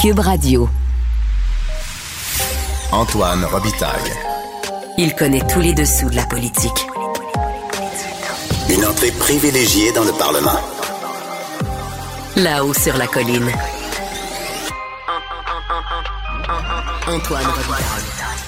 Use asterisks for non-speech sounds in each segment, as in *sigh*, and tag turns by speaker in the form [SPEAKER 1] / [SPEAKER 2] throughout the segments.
[SPEAKER 1] Cube Radio.
[SPEAKER 2] Antoine Robitaille.
[SPEAKER 1] Il connaît tous les dessous de la politique.
[SPEAKER 2] Une entrée privilégiée dans le Parlement.
[SPEAKER 1] Là-haut sur la colline. Antoine Robitaille.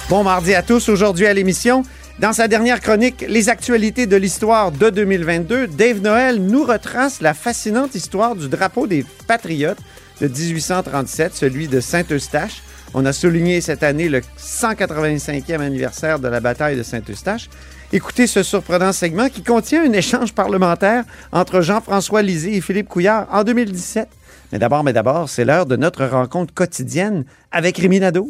[SPEAKER 3] Bon mardi à tous. Aujourd'hui à l'émission, dans sa dernière chronique, les actualités de l'histoire de 2022, Dave Noël nous retrace la fascinante histoire du drapeau des Patriotes de 1837, celui de Saint-Eustache. On a souligné cette année le 185e anniversaire de la bataille de Saint-Eustache. Écoutez ce surprenant segment qui contient un échange parlementaire entre Jean-François Lisée et Philippe Couillard en 2017. Mais d'abord, mais d'abord, c'est l'heure de notre rencontre quotidienne avec Rémi Nadeau.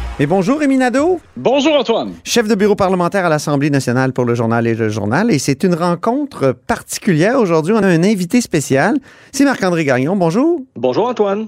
[SPEAKER 3] Et bonjour Rémi Nadeau,
[SPEAKER 4] Bonjour, Antoine.
[SPEAKER 3] chef de bureau parlementaire à l'Assemblée nationale pour le journal et le journal. Et c'est une rencontre particulière. Aujourd'hui, on a un invité spécial. C'est Marc-André Gagnon. Bonjour.
[SPEAKER 5] Bonjour Antoine.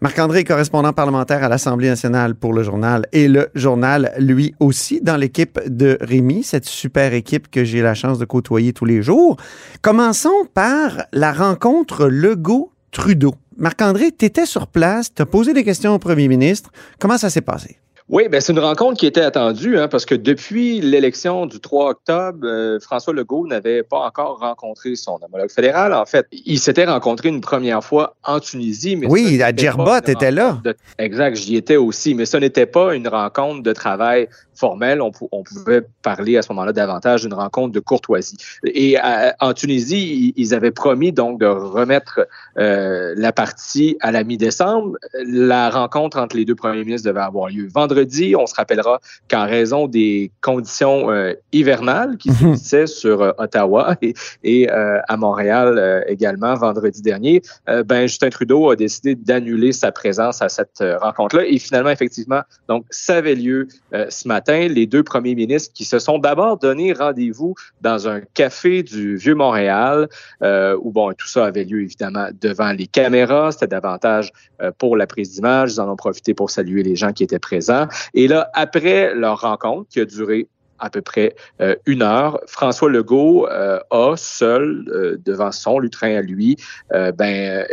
[SPEAKER 3] Marc-André est correspondant parlementaire à l'Assemblée nationale pour le journal et le journal, lui aussi, dans l'équipe de Rémi, cette super équipe que j'ai la chance de côtoyer tous les jours. Commençons par la rencontre Legault-Trudeau. Marc-André, tu étais sur place, tu as posé des questions au premier ministre. Comment ça s'est passé?
[SPEAKER 5] Oui, ben c'est une rencontre qui était attendue hein, parce que depuis l'élection du 3 octobre, euh, François Legault n'avait pas encore rencontré son homologue fédéral. En fait, il s'était rencontré une première fois en Tunisie. Mais
[SPEAKER 3] Oui, à Djerba, t'étais là.
[SPEAKER 5] de- exact, j'y étais aussi, mais ce n'était pas une rencontre de travail formelle. On, pou- on pouvait parler à ce moment-là davantage d'une rencontre de courtoisie. Et euh, en Tunisie, ils, ils avaient promis donc de remettre euh, la partie à la mi-décembre. La rencontre entre les deux premiers ministres devait avoir lieu vendredi. On se rappellera qu'en raison des conditions euh, hivernales qui
[SPEAKER 3] Mhm.
[SPEAKER 5] subsissaient sur euh, Ottawa *laughs* et, et, euh, à Montréal également vendredi dernier, ben Justin Trudeau a décidé d'annuler sa présence à cette rencontre-là. Et finalement, effectivement, donc ça avait lieu ce matin. Les deux premiers ministres qui se sont d'abord donné rendez-vous dans un café du Vieux-Montréal, euh, où bon, tout ça avait lieu évidemment devant les caméras. C'était davantage pour la prise d'image. Ils en ont profité pour saluer les gens qui étaient présents. Et là, après leur rencontre, qui a duré à peu près euh, une heure, François Legault euh, a seul euh, devant son lutrin à lui, ben,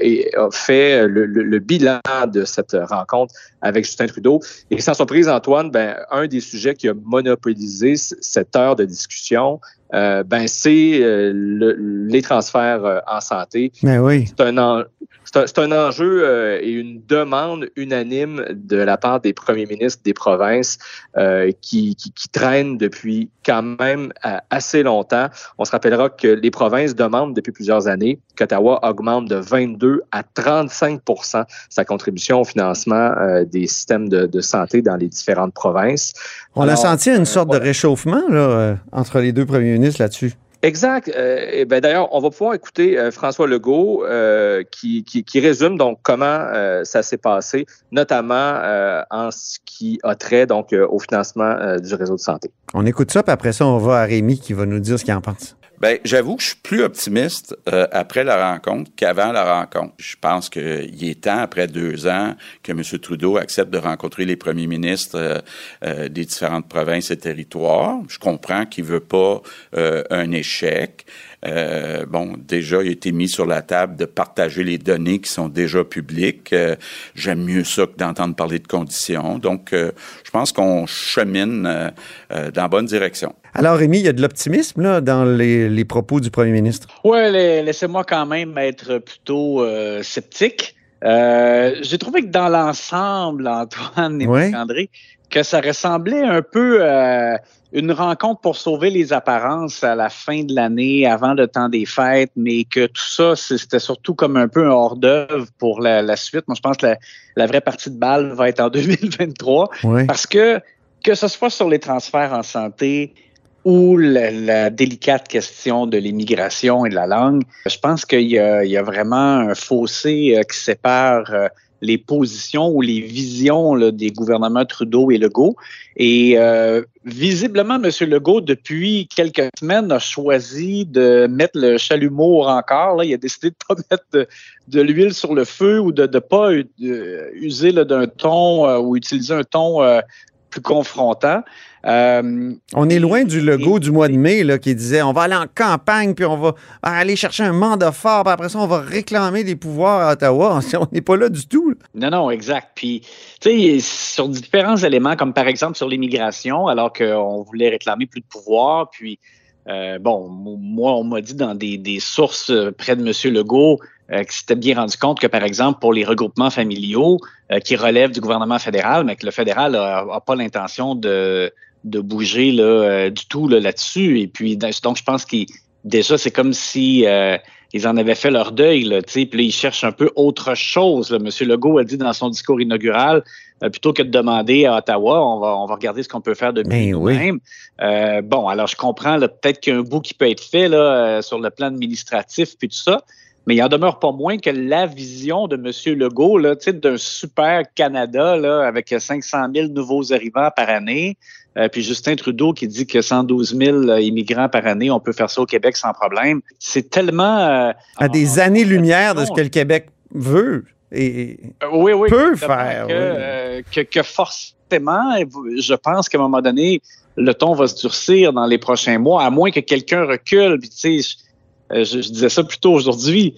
[SPEAKER 5] fait le, le- bilan de cette rencontre avec Justin Trudeau. Et sans surprise, Antoine, ben, un des sujets qui a monopolisé cette heure de discussion, euh, ben, c'est euh, le- les transferts euh, en santé.
[SPEAKER 3] Mais oui.
[SPEAKER 5] C'est un, en- c'est un, un enjeu euh, et une demande unanime de la part des premiers ministres des provinces euh, qui, qui, qui traînent depuis quand même euh, assez longtemps. On se rappellera que les provinces demandent depuis plusieurs années qu'Ottawa augmente de 22 à 35% sa contribution au financement euh, des systèmes de, de santé dans les différentes provinces.
[SPEAKER 3] On a senti une sorte de réchauffement là, euh, entre les deux premiers ministres là-dessus.
[SPEAKER 5] Exact. Euh, et ben d'ailleurs, on va pouvoir écouter euh, François Legault euh, qui, qui, qui résume donc comment euh, ça s'est passé, notamment euh, en ce qui a trait donc euh, au financement euh, du réseau de santé.
[SPEAKER 3] On écoute ça, puis après ça, on va à Rémi qui va nous dire ce qu'il en pense.
[SPEAKER 6] Ben, j'avoue que je suis plus optimiste euh, après la rencontre qu'avant la rencontre. Je pense qu'il est temps, après deux ans, que M. Trudeau accepte de rencontrer les premiers ministres euh, euh, des différentes provinces et territoires. Je comprends qu'il veut pas euh, un échec. Euh, bon, déjà, il a été mis sur la table de partager les données qui sont déjà publiques. Euh, J'aime mieux ça que d'entendre parler de conditions. Donc, euh, je pense qu'on chemine dans la bonne direction.
[SPEAKER 3] Alors, Rémi, il y a de l'optimisme là, dans les, les propos du premier ministre?
[SPEAKER 7] Ouais, la- laissez-moi quand même être plutôt euh, sceptique. Euh, J'ai trouvé que dans l'ensemble, Antoine et
[SPEAKER 3] Ouais.
[SPEAKER 7] André, que ça ressemblait un peu à une rencontre pour sauver les apparences à la fin de l'année, avant le temps des fêtes, mais que tout ça, c'était surtout comme un peu un hors-d'œuvre pour la, la suite. Moi, je pense que la, la vraie partie de balle va être en *laughs* 2023.
[SPEAKER 3] Oui.
[SPEAKER 7] Parce que, que ce soit sur les transferts en santé ou la, la délicate question de l'immigration et de la langue, je pense qu'il y a, il y a vraiment un fossé euh, qui sépare euh, les positions ou les visions des gouvernements Trudeau et Legault. Et euh, visiblement, M. Legault, depuis quelques semaines, a choisi de mettre le chalumeau encore. Il a décidé de ne pas *laughs* mettre de, l'huile sur le feu ou de ne pas user d'un ton euh, ou utiliser un ton euh, plus confrontant.
[SPEAKER 3] Euh, on est loin du logo du mois de mai là, qui disait on va aller en campagne, puis on va aller chercher un mandat fort, puis après ça, on va réclamer des pouvoirs à Ottawa. *laughs* On n'est pas là du tout.
[SPEAKER 7] Non, non, exact. Puis, tu sais, sur différents éléments, comme par exemple sur l'immigration, alors qu'on voulait réclamer plus de pouvoir, puis, euh, bon, moi, on m'a dit dans des, des, sources près de M. Legault euh, qui s'était bien rendu compte que, par exemple, pour les regroupements familiaux euh, qui relèvent du gouvernement fédéral, mais que le fédéral n'a pas l'intention de de bouger là, euh, du tout là-dessus. Et puis, donc, je pense qu'ils déjà, c'est comme si euh, ils en avaient fait leur deuil, là, puis là, ils cherchent un peu autre chose. Là. Monsieur Legault a dit dans son discours inaugural, euh, plutôt que de demander à Ottawa, on va, on va regarder ce qu'on peut faire de
[SPEAKER 3] ben
[SPEAKER 7] nous-mêmes. bon, alors je comprends peut-être qu'il y a un bout qui peut être fait là, sur le plan administratif puis tout ça, mais il en demeure pas moins que la vision de M. Legault, là, d'un super Canada là, avec 500 000 nouveaux arrivants par année, euh, puis Justin Trudeau qui dit que 112 000 euh, immigrants par année, on peut faire ça au Québec sans problème. C'est tellement... Euh,
[SPEAKER 3] à des années-lumière de ce que le Québec veut et
[SPEAKER 7] oui, oui,
[SPEAKER 3] peut faire.
[SPEAKER 7] Que, que, forcément, je pense qu'à un moment donné, le ton va se durcir dans les prochains mois, à moins que quelqu'un recule. Puis, tu sais, je, disais ça plus tôt aujourd'hui.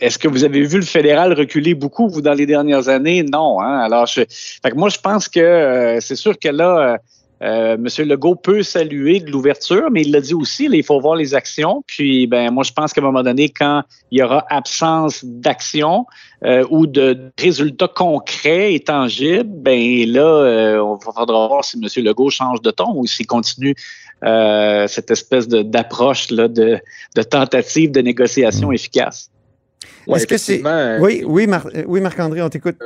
[SPEAKER 7] Est-ce que vous avez vu le fédéral reculer beaucoup, vous, dans les dernières années? Non. Hein? Alors, je, fait que moi, je pense que c'est sûr que là, euh, Monsieur Legault peut saluer de l'ouverture, mais il l'a dit aussi, il faut voir les actions. Puis, ben, moi, je pense qu'à un moment donné, quand il y aura absence d'action euh, ou de résultats concrets et tangibles, ben là, euh, on faudra voir si Monsieur Legault change de ton ou s'il continue cette espèce d'approche de, de, tentative de négociation efficace.
[SPEAKER 3] Est-ce que c'est. Oui, oui, oui Marc-André, on t'écoute.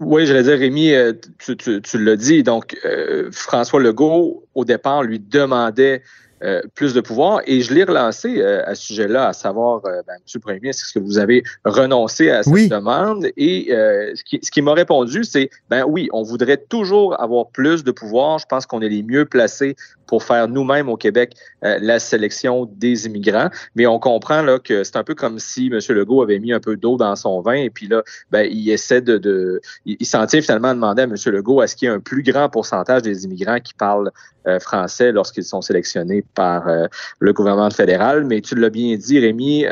[SPEAKER 5] Oui, j'allais dire, Rémi, euh, tu, tu, tu l'as dit. Donc, euh, François Legault, au départ, lui demandait euh, plus de pouvoir. Et je l'ai relancé à ce sujet-là, à savoir, ben, M. le Premier ministre, est-ce que vous avez renoncé à cette demande? Et ce qui, ce qui m'a répondu, c'est, ben oui, on voudrait toujours avoir plus de pouvoir. Je pense qu'on est les mieux placés pour faire nous-mêmes au Québec euh, la sélection des immigrants. Mais on comprend là que c'est un peu comme si M. Legault avait mis un peu d'eau dans son vin et puis là, ben, il essaie de, de il, s'en tient finalement à demander à M. Legault à ce qu'il y ait un plus grand pourcentage des immigrants qui parlent euh, français lorsqu'ils sont sélectionnés par euh, le gouvernement fédéral. Mais tu l'as bien dit, Rémi,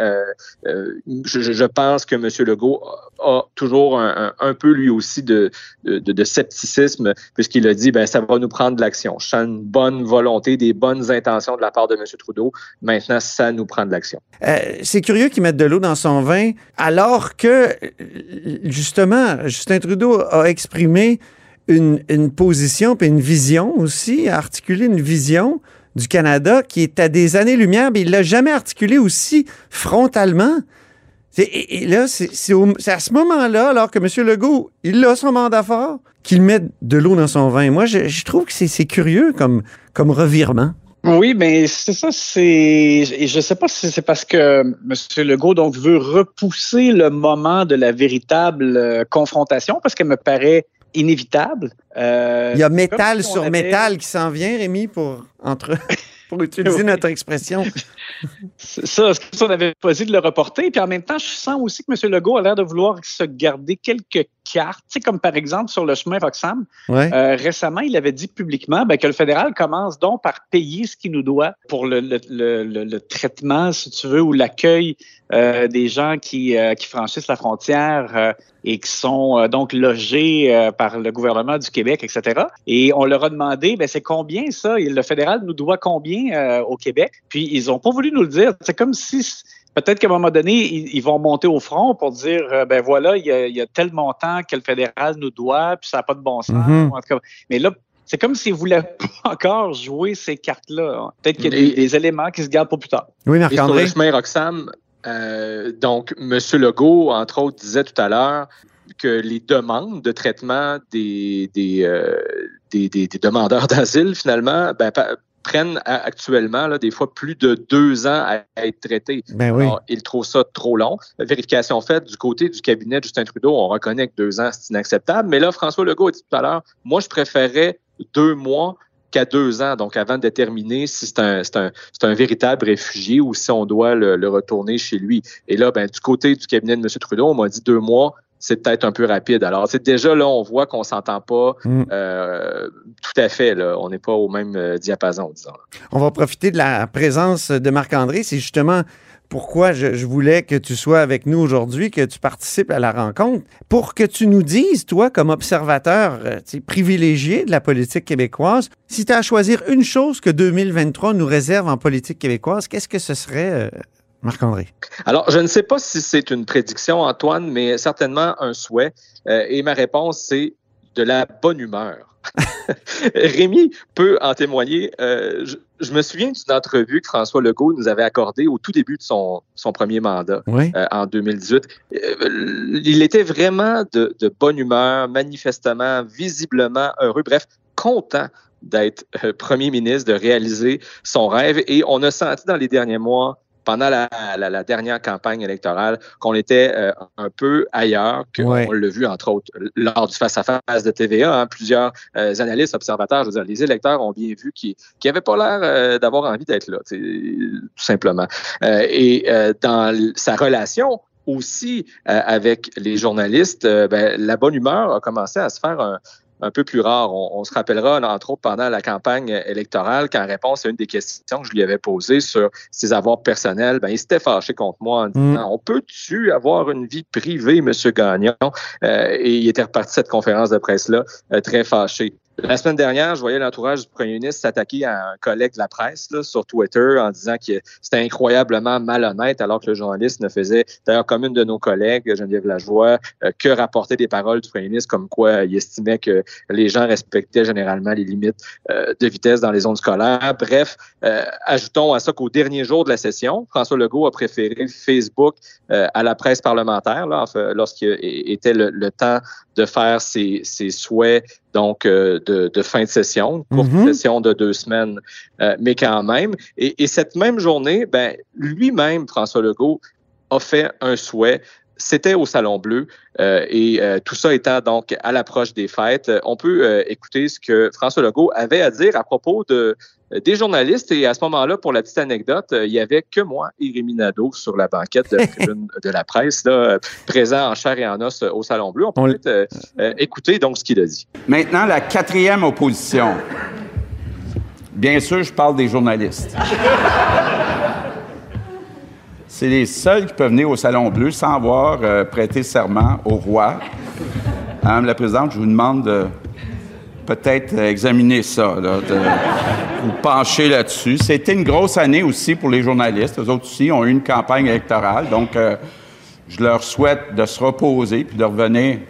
[SPEAKER 5] je, je, pense que M. Legault a toujours un, peu lui aussi de, scepticisme puisqu'il a dit ben ça va nous prendre de l'action. Je sens une bonne volonté des bonnes intentions de la part de M. Trudeau. Maintenant, ça nous prend de l'action.
[SPEAKER 3] Euh, c'est curieux qu'ils mettent de l'eau dans son vin, alors que, justement, Justin Trudeau a exprimé une, position puis une vision aussi, a articulé une vision du Canada qui est à des années-lumière, mais il l'a jamais articulé aussi frontalement. Et, là, c'est à ce moment-là, alors que M. Legault, il a son mandat fort, qu'il met de l'eau dans son vin. Moi, je, trouve que c'est curieux comme, comme revirement.
[SPEAKER 7] Oui, mais c'est ça, c'est. Je sais pas si c'est parce que M. Legault donc veut repousser le moment de la véritable euh, confrontation, parce qu'elle me paraît inévitable.
[SPEAKER 3] Euh, il y a métal sur métal qui s'en vient, Rémi, pour entre. *laughs* pour utiliser notre expression.
[SPEAKER 7] ça, on avait choisi de le reporter. Puis en même temps, je sens aussi que M. Legault a l'air de vouloir se garder quelques cartes, tu sais, comme par exemple sur le chemin Roxham. Euh, récemment, il avait dit publiquement ben, que le fédéral commence donc par payer ce qu'il nous doit pour le, le, le, le, traitement, si tu veux, ou l'accueil euh, des gens qui, euh, qui franchissent la frontière euh, et qui sont euh, donc logés par le gouvernement du Québec, etc. Et on leur a demandé, ben, c'est combien ça? Et le fédéral nous doit combien au Québec? Puis ils n'ont pas voulu nous le dire. C'est comme si peut-être qu'à un moment donné, ils, vont monter au front pour dire, ben voilà, il y, a, tel montant que le fédéral nous doit, puis ça n'a pas de bon sens. Mm-hmm. Mais là, c'est comme s'ils ne voulaient *laughs* pas encore jouer ces cartes-là. Peut-être qu'il y a des, éléments qui se gardent pour plus tard.
[SPEAKER 3] Oui, Marc-André?
[SPEAKER 5] Euh, donc, M. Legault, entre autres, disait tout à l'heure que les demandes de traitement des, des, euh, des, des, demandeurs *laughs* d'asile, finalement, ben, prennent actuellement là, des fois plus de deux ans à, être traités.
[SPEAKER 3] Ben oui.
[SPEAKER 5] Alors, ils trouvent ça trop long. Vérification faite du côté du cabinet de Justin Trudeau, on reconnaît que deux ans, c'est inacceptable. Mais là, François Legault a dit tout à l'heure, moi, je préférerais deux mois qu'à deux ans, donc avant de déterminer si c'est un, un, un, véritable réfugié ou si on doit le, le, retourner chez lui. Et là, ben, du côté du cabinet de M. Trudeau, on m'a dit deux mois, c'est peut-être un peu rapide. Alors, c'est déjà là, on voit qu'on s'entend pas mm. euh, tout à fait. Là. On n'est pas au même euh, diapason, disons.
[SPEAKER 3] On va profiter de la présence de Marc-André. C'est justement pourquoi je, je, voulais que tu sois avec nous aujourd'hui, que tu participes à la rencontre, pour que tu nous dises, toi, comme observateur euh, privilégié de la politique québécoise, si tu as à choisir une chose que 2023 nous réserve en politique québécoise, qu'est-ce que ce serait, Marc-André?
[SPEAKER 5] Alors, je ne sais pas si c'est une prédiction, Antoine, mais certainement un souhait. Euh, et ma réponse, c'est de la bonne humeur. *laughs* Rémi peut en témoigner. Euh, je, me souviens d'une entrevue que François Legault nous avait accordée au tout début de son, son premier mandat euh, en 2018. il était vraiment de, de, bonne humeur, manifestement, visiblement heureux, bref, content d'être premier ministre, de réaliser son rêve. Et on a senti dans les derniers mois pendant la, dernière campagne électorale qu'on était euh, un peu ailleurs, qu'on l'a vu entre autres lors du face-à-face de TVA. Hein, plusieurs euh, analystes, observateurs, je veux dire, les électeurs ont bien vu qu'ils n'avaient pas l'air euh, d'avoir envie d'être là, tout simplement. et dans sa relation aussi avec les journalistes, ben, la bonne humeur a commencé à se faire un, un peu plus rare. On, se rappellera, entre autres, pendant la campagne électorale, qu'en réponse à une des questions que je lui avais posées sur ses avoirs personnels, ben, il s'était fâché contre moi en mm. disant On peut-tu avoir une vie privée, Monsieur Gagnon? Euh, et il était reparti de cette conférence de presse-là euh, très fâché. La semaine dernière, je voyais l'entourage du premier ministre s'attaquer à un collègue de la presse sur Twitter en disant que c'était incroyablement malhonnête alors que le journaliste ne faisait, d'ailleurs comme une de nos collègues, Geneviève Lajoie, euh, que rapporter des paroles du premier ministre comme quoi il estimait que les gens respectaient généralement les limites euh, de vitesse dans les zones scolaires. Bref, euh, ajoutons à ça qu'au dernier jour de la session, François Legault a préféré Facebook à la presse parlementaire là, lorsqu'il était le, temps de faire ses souhaits donc euh, de, de, fin de session, une courte mhm. session de deux semaines, euh, mais quand même. Et, et cette même journée, ben, lui-même, François Legault, a fait un souhait. C'était au Salon Bleu euh, et tout ça étant donc à l'approche des fêtes. On peut écouter ce que François Legault avait à dire à propos de, des journalistes. Et à ce moment-là, pour la petite anecdote, euh, il y avait que moi et Rémi Nadeau sur la banquette de, *laughs* de la presse, là, présent en chair et en os au Salon Bleu. On peut euh, euh, écouter donc ce qu'il a dit.
[SPEAKER 8] Maintenant, la quatrième opposition. Bien sûr, je parle des journalistes. *laughs* C'est les seuls qui peuvent venir au Salon Bleu sans avoir prêté serment au roi. Madame la Présidente, je vous demande de peut-être examiner ça, de vous pencher là-dessus. C'était une grosse année aussi pour les journalistes. Eux autres aussi ont eu une campagne électorale. Donc, euh, je leur souhaite de se reposer puis de revenir,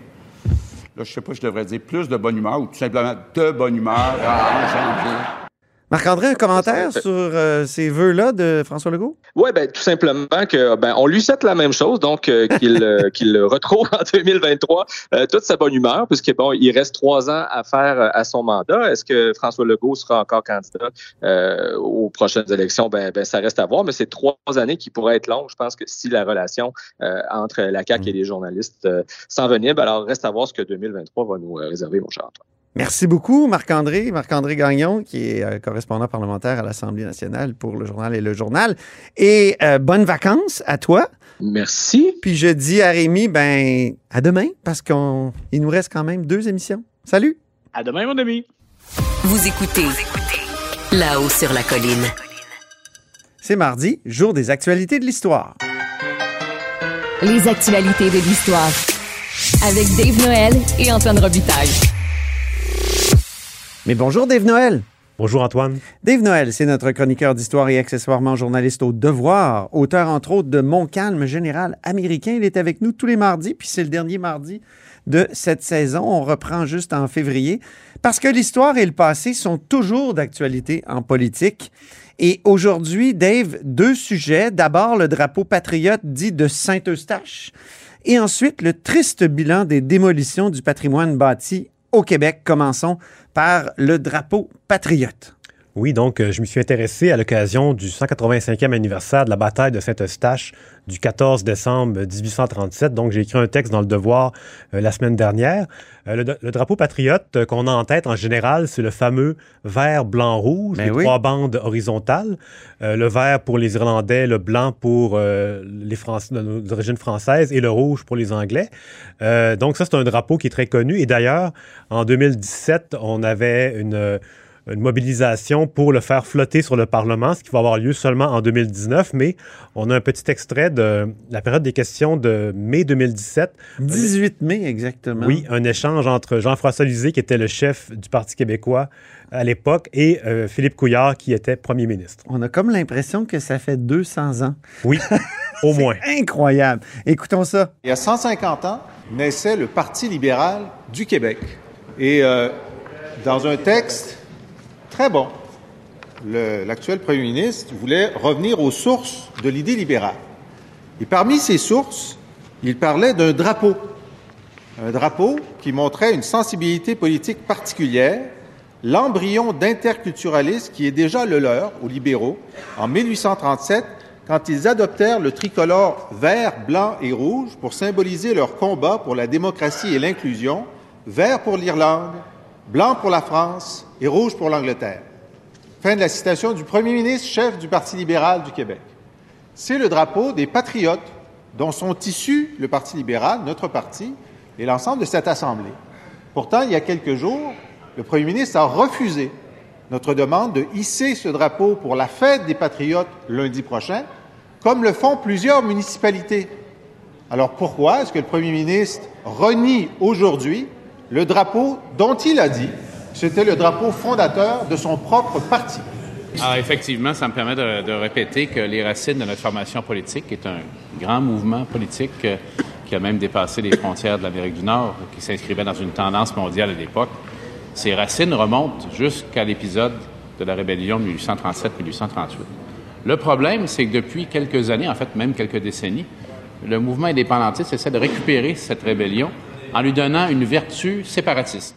[SPEAKER 8] là, je sais pas, je devrais dire plus de bonne humeur ou tout simplement de bonne humeur en janvier.
[SPEAKER 3] Marc-André, un commentaire sur euh, ces vœux-là de François Legault?
[SPEAKER 5] Oui, ben, tout simplement que ben, on lui souhaite la même chose, donc euh, qu'il euh, *laughs* qu'il retrouve en 2023 toute sa bonne humeur, puisque bon, il reste trois ans à faire à son mandat. Est-ce que François Legault sera encore candidat aux prochaines élections? Ben, ben, ça reste à voir, mais c'est trois années qui pourraient être longues. Je pense que si la relation entre la CAQ et les journalistes s'envenime, alors reste à voir ce que 2023 va nous réserver, mon cher Antoine.
[SPEAKER 3] Merci beaucoup, Marc-André. Marc-André Gagnon, qui est euh, correspondant parlementaire à l'Assemblée nationale pour le journal et le journal. Et euh, bonnes vacances à toi.
[SPEAKER 5] Merci.
[SPEAKER 3] Puis je dis à Rémi, ben, à demain, parce qu'il nous reste quand même deux émissions. Salut.
[SPEAKER 7] À demain, mon ami.
[SPEAKER 1] Vous écoutez, là-haut sur la colline.
[SPEAKER 3] C'est mardi, jour des actualités de l'histoire.
[SPEAKER 1] Les actualités de l'histoire. Avec Dave Noël et Antoine Robitaille.
[SPEAKER 3] Mais bonjour Dave Noël.
[SPEAKER 9] Bonjour Antoine.
[SPEAKER 3] Dave Noël, c'est notre chroniqueur d'histoire et accessoirement journaliste au Devoir, auteur entre autres de Mon calme général américain. Il est avec nous tous les mardis, puis c'est le dernier mardi de cette saison. On reprend juste en février parce que l'histoire et le passé sont toujours d'actualité en politique. Et aujourd'hui, Dave, deux sujets. D'abord, le drapeau patriote dit de Saint-Eustache et ensuite le triste bilan des démolitions du patrimoine bâti au Québec. Commençons par le drapeau patriote.
[SPEAKER 9] Oui, donc euh, je me suis intéressé à l'occasion du 185e anniversaire de la bataille de Saint-Eustache du 14 décembre 1837. Donc j'ai écrit un texte dans le Devoir euh, la semaine dernière. Euh, le, le, drapeau patriote qu'on a en tête en général, c'est le fameux vert, blanc, rouge,
[SPEAKER 3] Ben
[SPEAKER 9] les
[SPEAKER 3] oui.
[SPEAKER 9] trois bandes horizontales. Le vert pour les Irlandais, le blanc pour les Français d'origine française et le rouge pour les Anglais. Donc ça, c'est un drapeau qui est très connu. Et d'ailleurs, en 2017, on avait une une mobilisation pour le faire flotter sur le Parlement, ce qui va avoir lieu seulement en 2019, mais on a un petit extrait de la période des questions de mai 2017.
[SPEAKER 3] 18 mai, exactement.
[SPEAKER 9] Oui, un échange entre Jean-François Lisée, qui était le chef du Parti québécois à l'époque, et euh, Philippe Couillard, qui était premier ministre.
[SPEAKER 3] On a comme l'impression que ça fait 200 ans.
[SPEAKER 9] Oui, *laughs* au moins.
[SPEAKER 3] Incroyable. Écoutons ça.
[SPEAKER 10] Il y a 150 ans, naissait le Parti libéral du Québec. Et euh, dans un texte très bon, l'actuel premier ministre voulait revenir aux sources de l'idée libérale. Et parmi ces sources, il parlait d'un drapeau. Un drapeau qui montrait une sensibilité politique particulière, l'embryon d'interculturalisme qui est déjà le leur aux libéraux en 1837 quand ils adoptèrent le tricolore vert, blanc et rouge pour symboliser leur combat pour la démocratie et l'inclusion, vert pour l'Irlande, blanc pour la France et rouge pour l'Angleterre. Fin de la citation du premier ministre, chef du Parti libéral du Québec. C'est le drapeau des patriotes dont sont issus le Parti libéral, notre parti, et l'ensemble de cette Assemblée. Pourtant, il y a quelques jours, le premier ministre a refusé notre demande de hisser ce drapeau pour la fête des patriotes lundi prochain, comme le font plusieurs municipalités. Alors pourquoi est-ce que le premier ministre renie aujourd'hui le drapeau dont il a dit c'était le drapeau fondateur de son propre parti?
[SPEAKER 11] Effectivement, ça me permet de, répéter que les racines de notre formation politique est un grand mouvement politique euh, qui a même dépassé les frontières de l'Amérique du Nord, qui s'inscrivait dans une tendance mondiale à l'époque. Ces racines remontent jusqu'à l'épisode de la rébellion de 1837-1838. Le problème, c'est que depuis quelques années, en fait même quelques décennies, le mouvement indépendantiste essaie de récupérer cette rébellion en lui donnant une vertu séparatiste.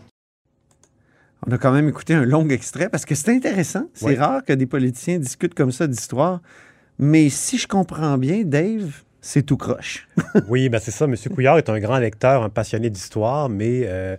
[SPEAKER 3] On a quand même écouté un long extrait parce que c'est intéressant. C'est
[SPEAKER 9] Oui.
[SPEAKER 3] rare que des politiciens discutent comme ça d'histoire. Mais si je comprends bien, Dave, c'est tout croche. *laughs*
[SPEAKER 9] Oui, ben c'est ça. M. Couillard est un grand lecteur, un passionné d'histoire, mais euh,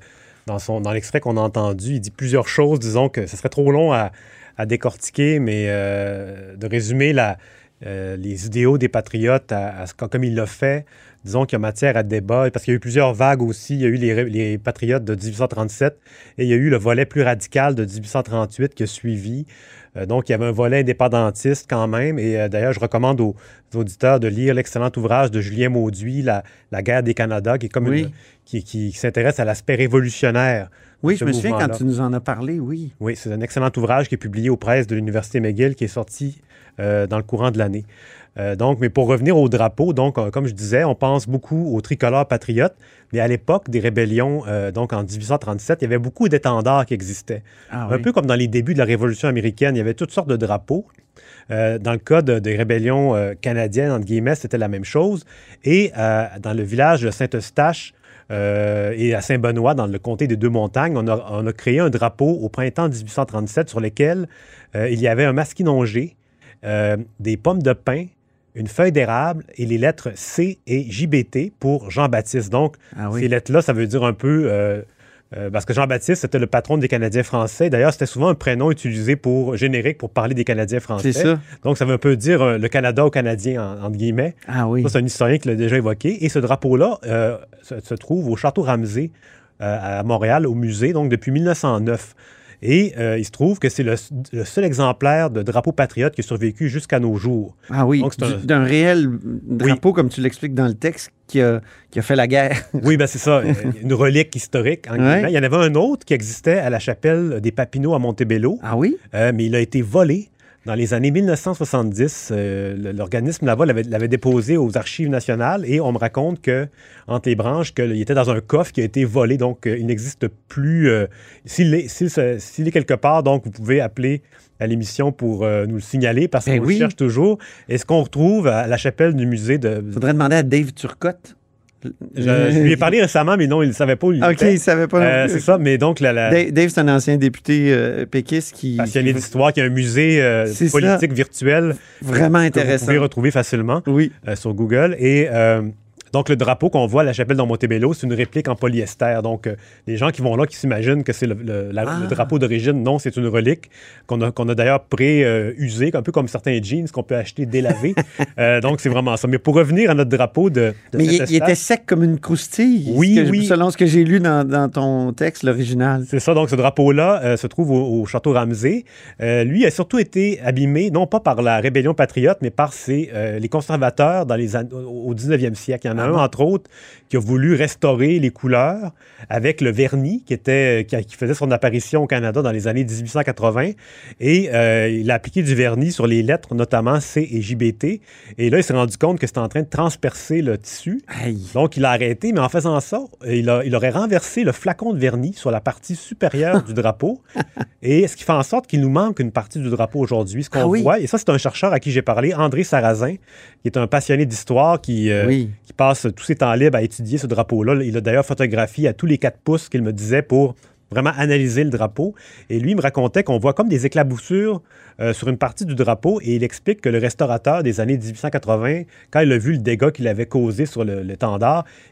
[SPEAKER 9] dans, son, dans l'extrait qu'on a entendu, il dit plusieurs choses. Disons que ce serait trop long à, à décortiquer, mais euh, de résumer la, euh, les idéaux des patriotes à, à ce- comme il l'a fait. Disons qu'il y a matière à débat, parce qu'il y a eu plusieurs vagues aussi. Il y a eu les, patriotes de 1837 et il y a eu le volet plus radical de 1838 qui a suivi. Euh, donc, il y avait un volet indépendantiste quand même. Et euh, d'ailleurs, je recommande aux, aux auditeurs de lire l'excellent ouvrage de Julien Mauduit, La, La guerre des Canada, qui est comme
[SPEAKER 3] Oui.
[SPEAKER 9] une- qui, qui s'intéresse à l'aspect révolutionnaire.
[SPEAKER 3] Oui, je me souviens quand tu nous en as parlé, oui.
[SPEAKER 9] Oui, c'est un excellent ouvrage qui est publié aux presses de l'Université McGill, qui est sorti euh, dans le courant de l'année. Euh, donc, mais pour revenir au drapeau, donc, euh, comme je disais, on pense beaucoup au tricolore patriote, mais à l'époque des rébellions, euh, donc en 1837, il y avait beaucoup d'étendards qui existaient.
[SPEAKER 3] Ah
[SPEAKER 9] Un
[SPEAKER 3] oui.
[SPEAKER 9] peu comme dans les débuts de la Révolution américaine, il y avait toutes sortes de drapeaux. Dans le cas de- des rébellions canadiennes, entre guillemets, c'était la même chose. Et dans le village de Saint-Eustache euh, et à Saint-Benoît, dans le comté des Deux-Montagnes, on a, on a créé un drapeau au printemps 1837 sur lequel euh, il y avait un masquinongé, euh, des pommes de pin, une feuille d'érable et les lettres C et JBT pour Jean-Baptiste. Donc,
[SPEAKER 3] Ah oui.
[SPEAKER 9] ces lettres-là, ça veut dire un peu... euh, euh, parce que Jean-Baptiste, c'était le patron des Canadiens français. D'ailleurs, c'était souvent un prénom utilisé pour générique pour parler des Canadiens français.
[SPEAKER 3] C'est ça.
[SPEAKER 9] Donc, ça veut un peu dire euh, le Canada aux Canadiens, en- entre guillemets.
[SPEAKER 3] Ah oui.
[SPEAKER 9] Ça, c'est un historien qui l'a déjà évoqué. Et ce drapeau-là se, se trouve au Château Ramsey à Montréal, au musée, donc depuis 1909. Et euh, il se trouve que c'est le, le seul exemplaire de drapeau patriote qui a survécu jusqu'à nos jours.
[SPEAKER 3] Ah oui,
[SPEAKER 9] c'est un-
[SPEAKER 3] d'un réel drapeau, comme tu l'expliques dans le texte, qui a, qui a fait la guerre. *laughs*
[SPEAKER 9] Oui, ben c'est ça, *laughs* une relique historique. en
[SPEAKER 3] Ouais.
[SPEAKER 9] Il y en avait un autre qui existait à la chapelle des Papineaux à Montebello.
[SPEAKER 3] Ah oui?
[SPEAKER 9] Euh, mais il a été volé dans les années 1970. euh, L'organisme là-bas l'avait déposé aux archives nationales et on me raconte que entre les branches, qu'il était dans un coffre qui a été volé, donc euh, il n'existe plus. euh, S'il est, quelque part, donc vous pouvez appeler à l'émission pour nous le signaler parce
[SPEAKER 3] Ben
[SPEAKER 9] qu'on
[SPEAKER 3] oui.
[SPEAKER 9] le cherche toujours. Et ce qu'on retrouve à la chapelle du musée de...
[SPEAKER 3] Faudrait demander à Dave Turcotte.
[SPEAKER 9] Je, je lui ai parlé récemment, mais non, il ne savait pas où il
[SPEAKER 3] OK,
[SPEAKER 9] était.
[SPEAKER 3] il savait pas
[SPEAKER 9] Euh, c'est ça, mais donc la, la
[SPEAKER 3] Dave, Dave, c'est un ancien député euh, péquiste qui.
[SPEAKER 9] passionné
[SPEAKER 3] qui-
[SPEAKER 9] d'histoire, qui a un musée euh, politique virtuel
[SPEAKER 3] Vraiment
[SPEAKER 9] que
[SPEAKER 3] intéressant.
[SPEAKER 9] Vous pouvez retrouver facilement
[SPEAKER 3] Oui.
[SPEAKER 9] euh, sur Google. Et euh, donc, le drapeau qu'on voit à la chapelle dans Montebello, c'est une réplique en polyester. Donc, euh, les gens qui vont là, qui s'imaginent que c'est le, le- la-
[SPEAKER 3] Ah.
[SPEAKER 9] le drapeau d'origine, non, c'est une relique qu'on a, qu'on a d'ailleurs pré-usé, un peu comme certains jeans qu'on peut acheter délavés. *laughs* Euh, donc, c'est vraiment ça. Mais pour revenir à notre drapeau de, de
[SPEAKER 3] Mais il, était sec comme une croustille.
[SPEAKER 9] Oui,
[SPEAKER 3] que-
[SPEAKER 9] oui.
[SPEAKER 3] Selon ce que j'ai lu dans, dans ton texte, l'original.
[SPEAKER 9] C'est ça, donc ce drapeau-là euh, se trouve au, au château Ramsey. Euh, lui a surtout été abîmé, non pas par la rébellion patriote, mais par ses, les conservateurs dans les au au 19e siècle. Il y en a Un, entre autres, qui a voulu restaurer les couleurs avec le vernis qui, était, qui, qui faisait son apparition au Canada dans les années 1880. Et euh, il a appliqué du vernis sur les lettres, notamment C et JBT. Et là, il s'est rendu compte que c'était en train de transpercer le tissu.
[SPEAKER 3] Aïe.
[SPEAKER 9] Donc, il a arrêté, mais en faisant ça, il, a- il aurait renversé le flacon de vernis sur la partie supérieure du drapeau. *laughs* Et ce qui fait en sorte qu'il nous manque une partie du drapeau aujourd'hui. Ce qu'on
[SPEAKER 3] Ah oui.
[SPEAKER 9] voit, et ça, c'est un chercheur à qui j'ai parlé, André Sarrazin, qui est un passionné d'histoire, qui, euh,
[SPEAKER 3] Oui.
[SPEAKER 9] qui passe tous ses temps libres à étudier ce drapeau-là. Il a d'ailleurs photographié à tous les quatre pouces qu'il me disait pour vraiment analyser le drapeau. Et lui il me racontait qu'on voit comme des éclaboussures euh, sur une partie du drapeau et il explique que le restaurateur des années 1880, quand il a vu le dégât qu'il avait causé sur le-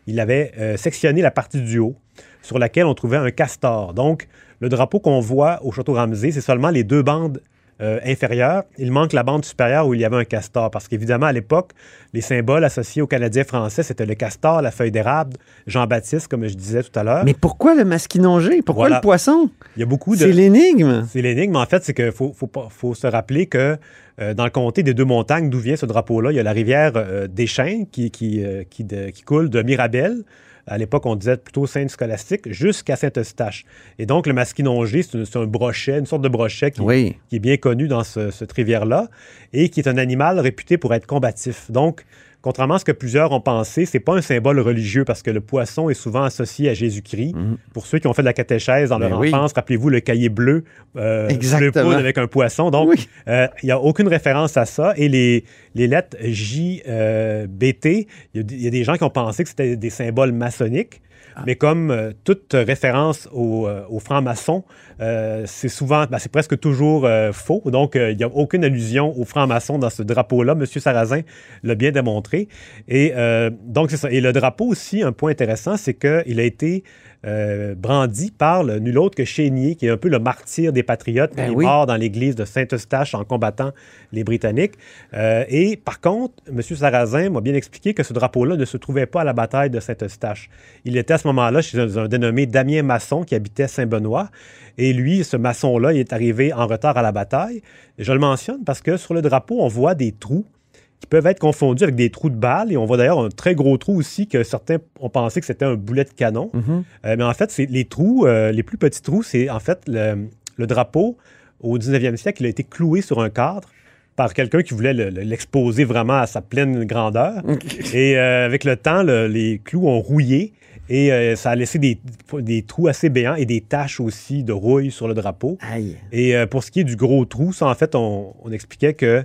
[SPEAKER 9] il avait euh, sectionné la partie du haut sur laquelle on trouvait un castor. Donc, le drapeau qu'on voit au Château Ramsey, c'est seulement les deux bandes euh. Il manque la bande supérieure où il y avait un castor. Parce qu'évidemment, à l'époque, les symboles associés aux Canadiens français, c'était le castor, la feuille d'érable, Jean-Baptiste, comme je disais tout à l'heure.
[SPEAKER 3] Mais pourquoi le masquinongé? Pourquoi
[SPEAKER 9] Voilà.
[SPEAKER 3] le poisson?
[SPEAKER 9] Il y a beaucoup de...
[SPEAKER 3] C'est l'énigme.
[SPEAKER 9] C'est l'énigme. En fait, c'est qu'il faut, faut, se rappeler que euh, dans le comté des Deux-Montagnes, d'où vient ce drapeau-là, il y a la rivière euh, des Chênes qui, qui, euh, qui, de- qui coule de Mirabel. À l'époque, on disait plutôt Sainte-Scolastique, jusqu'à Saint-Eustache. Et donc, le masquinongé, c'est un, brochet, une sorte de brochet qui,
[SPEAKER 3] Oui.
[SPEAKER 9] qui est bien connu dans ce- cette rivière-là et qui est un animal réputé pour être combatif. Donc, contrairement à ce que plusieurs ont pensé, c'est pas un symbole religieux parce que le poisson est souvent associé à Jésus-Christ. Pour ceux qui ont fait de la catéchèse dans
[SPEAKER 3] Ben
[SPEAKER 9] leur enfance, rappelez-vous le cahier bleu, euh, bleu
[SPEAKER 3] Exactement.
[SPEAKER 9] poudre avec un poisson. Donc,
[SPEAKER 3] Oui.
[SPEAKER 9] euh, il n'y a aucune référence à ça. Et les, les lettres J, euh, y, il y a des gens qui ont pensé que c'était des symboles maçonniques.
[SPEAKER 3] Ah.
[SPEAKER 9] Mais comme euh, toute référence aux, euh, francs-maçons, euh, c'est souvent, ben, c'est presque toujours faux. Donc, il n'y a aucune allusion aux francs-maçons dans ce drapeau-là. Monsieur Sarrazin l'a bien démontré. Et donc, c'est ça. Et le drapeau aussi, un point intéressant, c'est qu'il a été euh, brandi par le, nul autre que Chénier, qui est un peu le martyr des patriotes,
[SPEAKER 3] Ben
[SPEAKER 9] qui est
[SPEAKER 3] oui.
[SPEAKER 9] mort dans l'église de Saint-Eustache en combattant les Britanniques. Euh, et par contre, M. Sarrazin m'a bien expliqué que ce drapeau-là ne se trouvait pas à la bataille de Saint-Eustache. Il était à ce moment-là chez un, un dénommé Damien Masson qui habitait Saint-Benoît. Et lui, ce maçon-là, il est arrivé en retard à la bataille. Je le mentionne parce que sur le drapeau, on voit des trous qui peuvent être confondus avec des trous de balles. Et on voit d'ailleurs un très gros trou aussi que certains ont pensé que c'était un boulet de canon.
[SPEAKER 3] Mhm.
[SPEAKER 9] Euh, mais en fait, c'est les trous, euh, les plus petits trous, c'est en fait le, le drapeau au 19e siècle, il a été cloué sur un cadre par quelqu'un qui voulait le- le- l'exposer vraiment à sa pleine grandeur. Et euh, avec le temps, le- les clous ont rouillé et euh, ça a laissé des, des trous assez béants et des taches aussi de rouille sur le drapeau.
[SPEAKER 3] Aïe.
[SPEAKER 9] Et euh, pour ce qui est du gros trou, ça, en fait, on, on expliquait que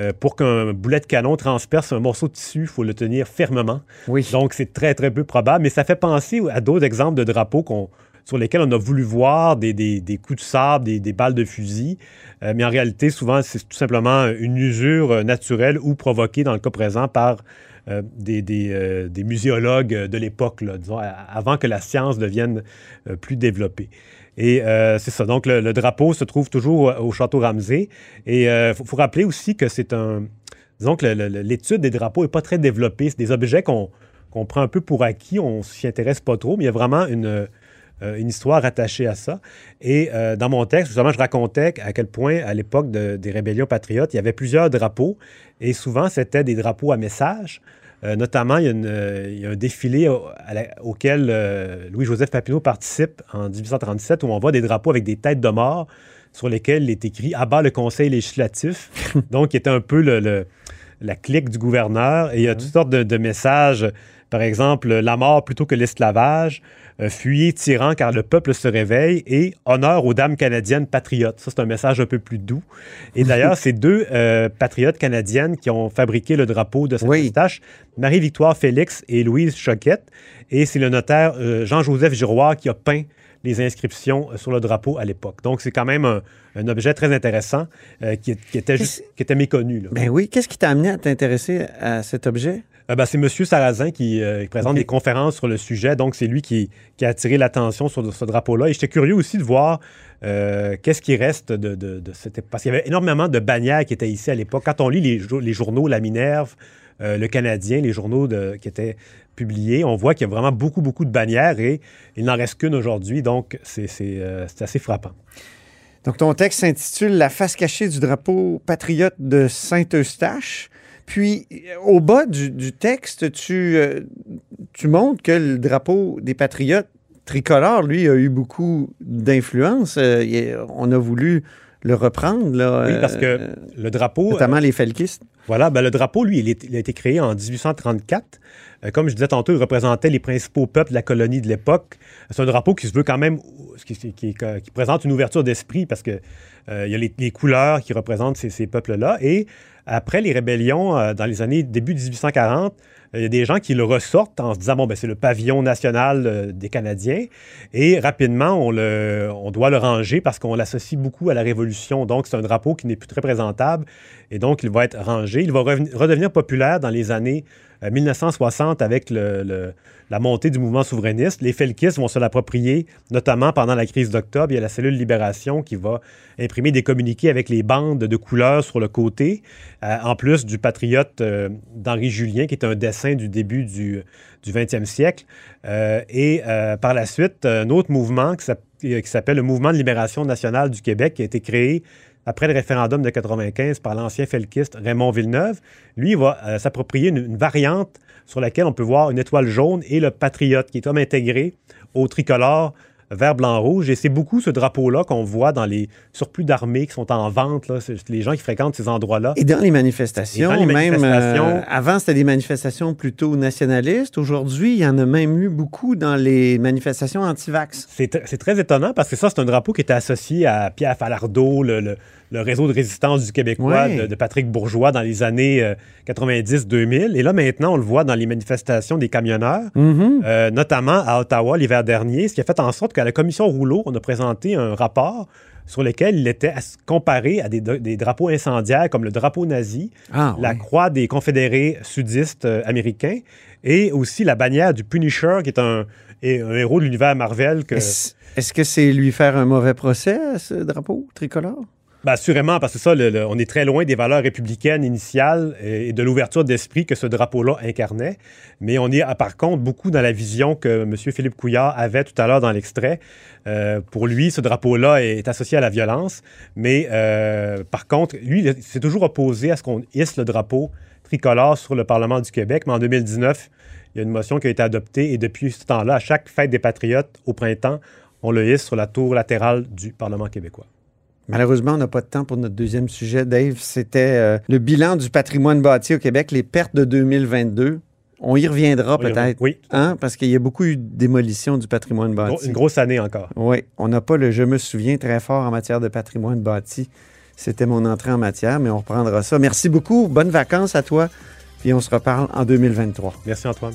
[SPEAKER 9] euh, pour qu'un boulet de canon transperce un morceau de tissu, il faut le tenir fermement.
[SPEAKER 3] Oui.
[SPEAKER 9] Donc, c'est très, très peu probable. Mais ça fait penser à d'autres exemples de drapeaux qu'on- sur lesquels on a voulu voir des, des- des coups de sable, des, des balles de fusil. Euh, mais en réalité, souvent, c'est tout simplement une usure naturelle ou provoquée, dans le cas présent, par euh, des, des, euh, des muséologues de l'époque, disons, avant que la science devienne plus développée. Et euh, c'est ça. Donc, le, drapeau se trouve toujours au château Ramsey. Et il faut, faut rappeler aussi que c'est un. Disons que l'étude des drapeaux n'est pas très développée. C'est des objets qu'on prend un peu pour acquis. On s'y intéresse pas trop, mais il y a vraiment une, euh, une histoire attachée à ça. Et euh, dans mon texte, justement, je racontais à quel point, à l'époque de- des rébellions patriotes, il y avait plusieurs drapeaux. Et souvent, c'était des drapeaux à message. Euh, notamment, il y, a une, euh, il y a un défilé au- à la- auquel euh, Louis-Joseph Papineau participe en 1837 où on voit des drapeaux avec des têtes de mort sur lesquels il est écrit « Abat le conseil législatif *laughs* ». Donc, qui était un peu le- le- la clique du gouverneur. Et il y a toutes sortes de, de messages, par exemple, la mort plutôt que l'esclavage, fuyez tyran car le peuple se réveille et honneur aux dames canadiennes patriotes. Ça, c'est un message un peu plus doux. Et *laughs* d'ailleurs, c'est deux euh, patriotes canadiennes qui ont fabriqué le drapeau de Saint-Eustache, Marie-Victoire Félix et Louise Choquette. Et c'est le notaire euh, Jean-Joseph Giroir qui a peint les inscriptions sur le drapeau à l'époque. Donc, c'est quand même un, un objet très intéressant euh, qui, qui, était juste, qui était méconnu. Là.
[SPEAKER 3] Ben oui. Qu'est-ce qui t'a amené à t'intéresser à cet objet?
[SPEAKER 9] Euh, ben, c'est M. Sarrazin qui, euh, qui présente okay. des conférences sur le sujet. Donc, c'est lui qui, qui, a attiré l'attention sur ce drapeau-là. Et j'étais curieux aussi de voir euh, qu'est-ce qui reste de, de, de cette... Parce qu'il y avait énormément de bannières qui étaient ici à l'époque. Quand on lit les, les journaux, La Minerve, Le Canadien, les journaux de, qui étaient publiés, on voit qu'il y a vraiment beaucoup, beaucoup de bannières et il n'en reste qu'une aujourd'hui. Donc, c'est assez frappant.
[SPEAKER 3] Donc, ton texte s'intitule La face cachée du drapeau patriote de Saint-Eustache. Puis, au bas du, du texte, tu, euh, tu, montres que le drapeau des patriotes tricolore, lui, a eu beaucoup d'influence. Euh, on a voulu le reprendre. Là,
[SPEAKER 9] oui, parce que euh, le drapeau...
[SPEAKER 3] Notamment les felkistes.
[SPEAKER 9] Voilà, ben, le drapeau, lui, il, est, il, a été créé en 1834. Euh, comme je disais tantôt, il représentait les principaux peuples de la colonie de l'époque. C'est un drapeau qui se veut quand même, qui, qui, qui, qui présente une ouverture d'esprit parce que euh, il y a les, les, couleurs qui représentent ces, ces peuples-là. Et après les rébellions, euh, dans les années début 1840, il y a des gens qui le ressortent en se disant bon ben c'est le pavillon national euh, des Canadiens et rapidement on le on doit le ranger parce qu'on l'associe beaucoup à la Révolution donc c'est un drapeau qui n'est plus très présentable et donc il va être rangé il va redevenir populaire dans les années 1960 avec le, la montée du mouvement souverainiste. Les felkistes vont se l'approprier, notamment pendant la crise d'octobre. Il y a la cellule Libération qui va imprimer des communiqués avec les bandes de couleurs sur le côté, euh, en plus du patriote euh, d'Henri Julien, qui est un dessin du début du, du 20e siècle. Euh, et par la suite, un autre mouvement qui s'appelle le Mouvement de libération nationale du Québec, qui a été créé après le référendum de 95 par l'ancien felkiste Raymond Villeneuve. Lui, va euh, s'approprier une, une, variante sur laquelle on peut voir une étoile jaune et le patriote, qui est comme intégré au tricolore vert, blanc, rouge. Et c'est beaucoup ce drapeau-là qu'on voit dans les surplus d'armées qui sont en vente, là, les gens qui fréquentent ces endroits-là.
[SPEAKER 3] Et dans les manifestations,
[SPEAKER 9] dans les manifestations
[SPEAKER 3] même, euh, avant, c'était des manifestations plutôt nationalistes. Aujourd'hui, il y en a même eu beaucoup dans les manifestations anti-vax.
[SPEAKER 9] C'est très étonnant parce que ça, c'est un drapeau qui était associé à Pierre Falardeau, le, le, le réseau de résistance du Québécois
[SPEAKER 3] Ouais.
[SPEAKER 9] de, de Patrick Bourgeois dans les années euh, 90-2000. Et là, maintenant, on le voit dans les manifestations des camionneurs,
[SPEAKER 3] Mhm.
[SPEAKER 9] euh, notamment à Ottawa l'hiver dernier, ce qui a fait en sorte qu'à la commission Rouleau, on a présenté un rapport sur lequel il était à se comparer à des, des drapeaux incendiaires comme le drapeau nazi,
[SPEAKER 3] Ah,
[SPEAKER 9] la croix des confédérés sudistes euh, américains et aussi la bannière du Punisher, qui est un, est un héros de l'univers Marvel. que
[SPEAKER 3] Est-ce est-ce que c'est lui faire un mauvais procès ce drapeau tricolore?
[SPEAKER 9] Ben, assurément, parce que ça, on est très loin des valeurs républicaines initiales et, de l'ouverture d'esprit que ce drapeau-là incarnait. Mais on est, par contre, beaucoup dans la vision que M. Philippe Couillard avait tout à l'heure dans l'extrait. Euh, pour lui, ce drapeau-là est associé à la violence. Mais euh, par contre, lui, il s'est toujours opposé à ce qu'on hisse le drapeau tricolore sur le Parlement du Québec. Mais en 2019, il y a une motion qui a été adoptée et depuis ce temps-là, à chaque fête des Patriotes au printemps, on le hisse sur la tour latérale du Parlement québécois.
[SPEAKER 3] Malheureusement, on n'a pas de temps pour notre deuxième sujet, Dave. C'était euh, le bilan du patrimoine bâti au Québec, les pertes de 2022. On y reviendra peut-être.
[SPEAKER 9] Oui.
[SPEAKER 3] Hein? Parce qu'il y a beaucoup eu de démolition du patrimoine bâti.
[SPEAKER 9] Une grosse année encore.
[SPEAKER 3] Oui. On n'a pas le je me souviens très fort en matière de patrimoine bâti. C'était mon entrée en matière, mais on reprendra ça. Merci beaucoup. Bonnes vacances à toi. Puis on se reparle en 2023.
[SPEAKER 9] Merci Antoine.